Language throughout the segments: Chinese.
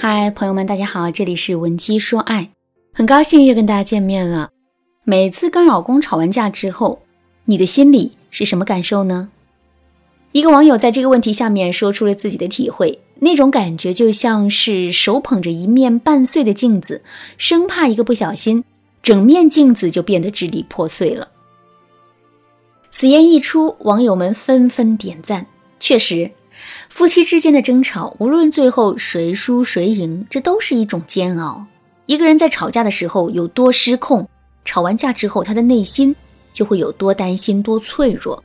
嗨，朋友们，大家好，这里是文姬说爱，很高兴又跟大家见面了。每次跟老公吵完架之后，你的心里是什么感受呢？一个网友在这个问题下面说出了自己的体会，那种感觉就像是手捧着一面半碎的镜子，生怕一个不小心，整面镜子就变得支离破碎了。此言一出，网友们纷纷点赞，确实。夫妻之间的争吵，无论最后谁输谁赢，这都是一种煎熬。一个人在吵架的时候有多失控，吵完架之后他的内心就会有多担心、多脆弱。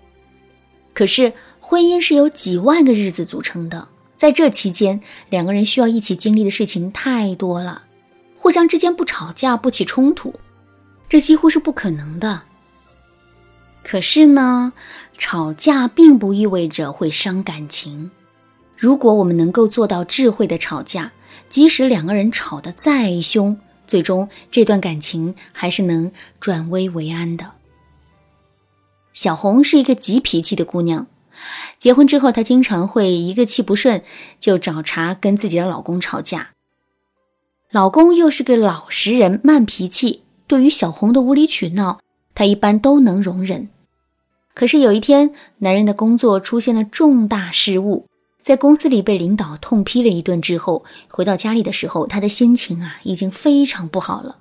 可是婚姻是由几万个日子组成的，在这期间，两个人需要一起经历的事情太多了，互相之间不吵架、不起冲突，这几乎是不可能的。可是呢，吵架并不意味着会伤感情。如果我们能够做到智慧的吵架，即使两个人吵得再凶，最终这段感情还是能转危为安的。小红是一个急脾气的姑娘，结婚之后，她经常会一个气不顺就找茬跟自己的老公吵架。老公又是个老实人，慢脾气，对于小红的无理取闹，她一般都能容忍。可是有一天，男人的工作出现了重大失误，在公司里被领导痛批了一顿之后，回到家里的时候，他的心情啊已经非常不好了。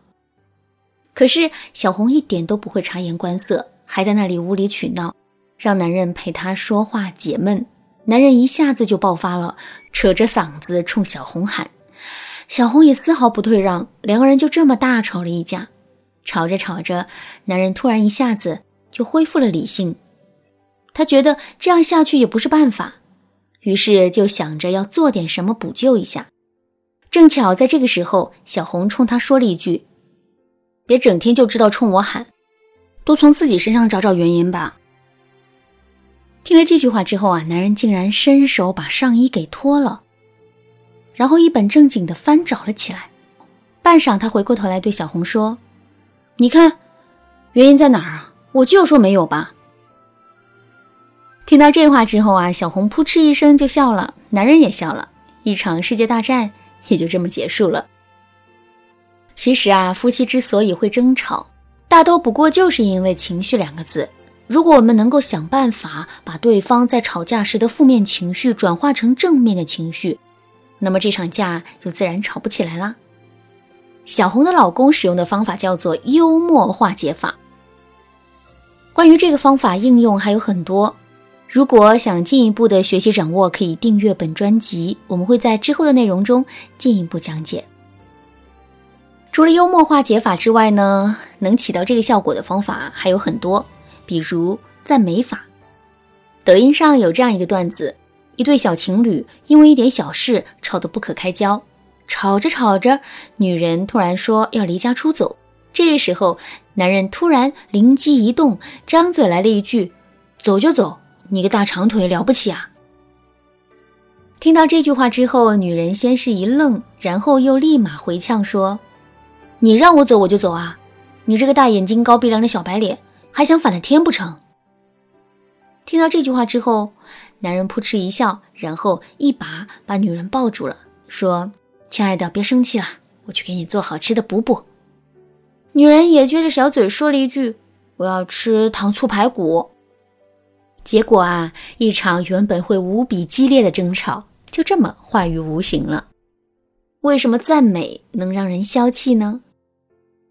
可是小红一点都不会察言观色，还在那里无理取闹，让男人陪她说话解闷。男人一下子就爆发了，扯着嗓子冲小红喊，小红也丝毫不退让，两个人就这么大吵了一架。吵着吵着，男人突然一下子就恢复了理性。他觉得这样下去也不是办法，于是就想着要做点什么补救一下。正巧在这个时候，小红冲他说了一句：“别整天就知道冲我喊，多从自己身上找找原因吧。”听了这句话之后啊，男人竟然伸手把上衣给脱了，然后一本正经的翻找了起来。半晌，他回过头来对小红说：“你看，原因在哪儿啊？我就说没有吧。”听到这话之后啊，小红扑哧一声就笑了，男人也笑了，一场世界大战也就这么结束了。其实啊，夫妻之所以会争吵，大都不过就是因为情绪两个字。如果我们能够想办法把对方在吵架时的负面情绪转化成正面的情绪，那么这场架就自然吵不起来啦。小红的老公使用的方法叫做幽默化解法。关于这个方法应用还有很多。如果想进一步的学习掌握，可以订阅本专辑，我们会在之后的内容中进一步讲解。除了幽默化解法之外呢，能起到这个效果的方法还有很多，比如赞美法。抖音上有这样一个段子：一对小情侣因为一点小事吵得不可开交，吵着吵着，女人突然说要离家出走，这时候男人突然灵机一动，张嘴来了一句：“走就走。”你个大长腿了不起啊！听到这句话之后，女人先是一愣，然后又立马回呛说：“你让我走我就走啊！你这个大眼睛、高鼻梁的小白脸，还想反了天不成？”听到这句话之后，男人扑哧一笑，然后一把把女人抱住了，说：“亲爱的，别生气了，我去给你做好吃的补补。”女人也撅着小嘴说了一句：“我要吃糖醋排骨。”结果啊，一场原本会无比激烈的争吵就这么化于无形了。为什么赞美能让人消气呢？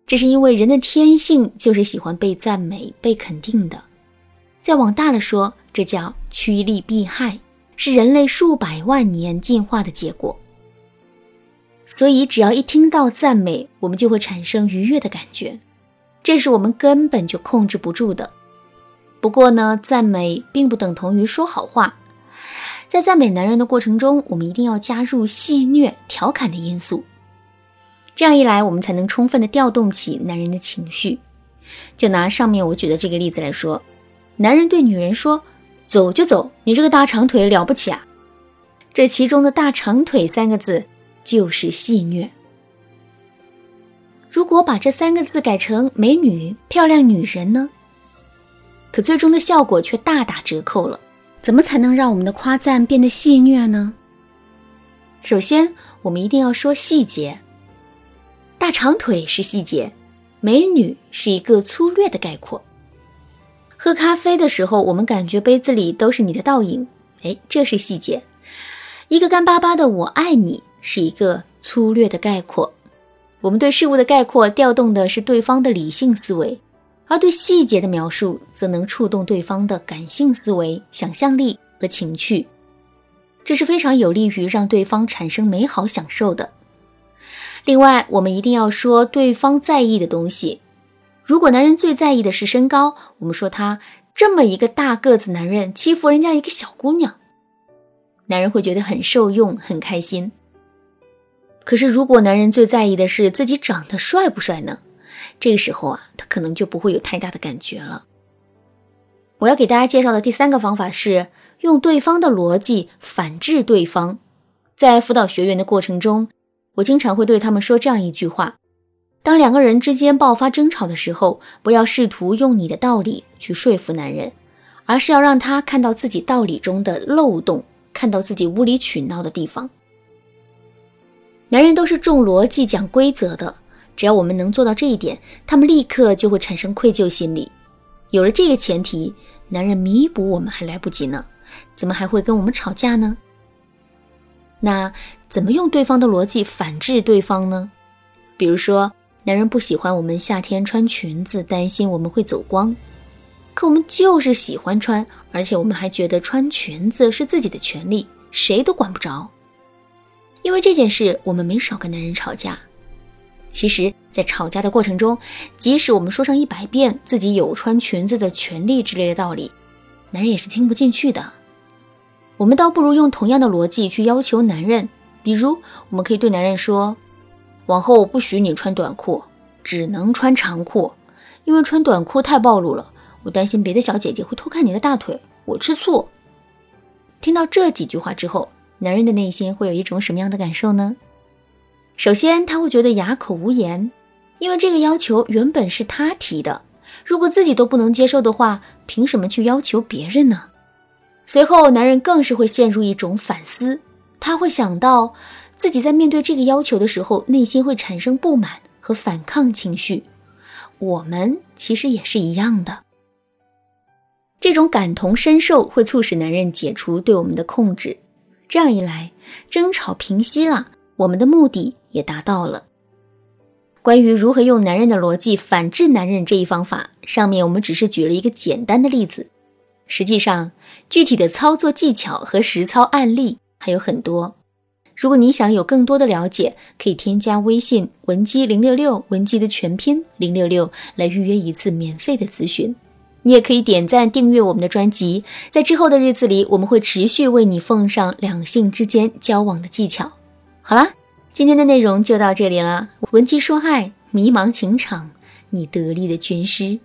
这是因为人的天性就是喜欢被赞美、被肯定的。再往大了说，这叫趋利避害，是人类数百万年进化的结果。所以，只要一听到赞美，我们就会产生愉悦的感觉，这是我们根本就控制不住的。不过呢，赞美并不等同于说好话。在赞美男人的过程中，我们一定要加入戏谑、调侃的因素。这样一来，我们才能充分的调动起男人的情绪。就拿上面我举的这个例子来说，男人对女人说：“走就走，你这个大长腿了不起啊！”这其中的大长腿三个字就是戏谑。如果把这三个字改成美女、漂亮女人呢？可最终的效果却大打折扣了。怎么才能让我们的夸赞变得戏谑呢？首先，我们一定要说细节。大长腿是细节，美女是一个粗略的概括。喝咖啡的时候，我们感觉杯子里都是你的倒影，哎，这是细节。一个干巴巴的“我爱你”是一个粗略的概括。我们对事物的概括调动的是对方的理性思维，而对细节的描述则能触动对方的感性思维、想象力和情趣。这是非常有利于让对方产生美好享受的。另外，我们一定要说对方在意的东西。如果男人最在意的是身高，我们说他这么一个大个子男人欺负人家一个小姑娘，男人会觉得很受用，很开心。可是，如果男人最在意的是自己长得帅不帅呢？这个时候啊，他可能就不会有太大的感觉了。我要给大家介绍的第三个方法是用对方的逻辑反制对方。在辅导学员的过程中，我经常会对他们说这样一句话。当两个人之间爆发争吵的时候，不要试图用你的道理去说服男人，而是要让他看到自己道理中的漏洞，看到自己无理取闹的地方。男人都是重逻辑、讲规则的，只要我们能做到这一点，他们立刻就会产生愧疚心理。有了这个前提，男人弥补我们还来不及呢，怎么还会跟我们吵架呢？那怎么用对方的逻辑反制对方呢？比如说。男人不喜欢我们夏天穿裙子，担心我们会走光。可我们就是喜欢穿，而且我们还觉得穿裙子是自己的权利，谁都管不着。因为这件事，我们没少跟男人吵架。其实，在吵架的过程中，即使我们说上一百遍自己有穿裙子的权利之类的道理，男人也是听不进去的。我们倒不如用同样的逻辑去要求男人，比如，我们可以对男人说。往后不许你穿短裤，只能穿长裤，因为穿短裤太暴露了。我担心别的小姐姐会偷看你的大腿，我吃醋。听到这几句话之后，男人的内心会有一种什么样的感受呢？首先，他会觉得哑口无言，因为这个要求原本是他提的，如果自己都不能接受的话，凭什么去要求别人呢？随后，男人更是会陷入一种反思，他会想到。自己在面对这个要求的时候，内心会产生不满和反抗情绪。我们其实也是一样的。这种感同身受会促使男人解除对我们的控制，这样一来，争吵平息了，我们的目的也达到了。关于如何用男人的逻辑反制男人这一方法，上面我们只是举了一个简单的例子，实际上具体的操作技巧和实操案例还有很多。如果你想有更多的了解，可以添加微信文姬零六六，文姬的全拼零六六来预约一次免费的咨询。你也可以点赞订阅我们的专辑，在之后的日子里，我们会持续为你奉上两性之间交往的技巧。好啦，今天的内容就到这里了。文姬说爱，迷茫情场，你得力的军师。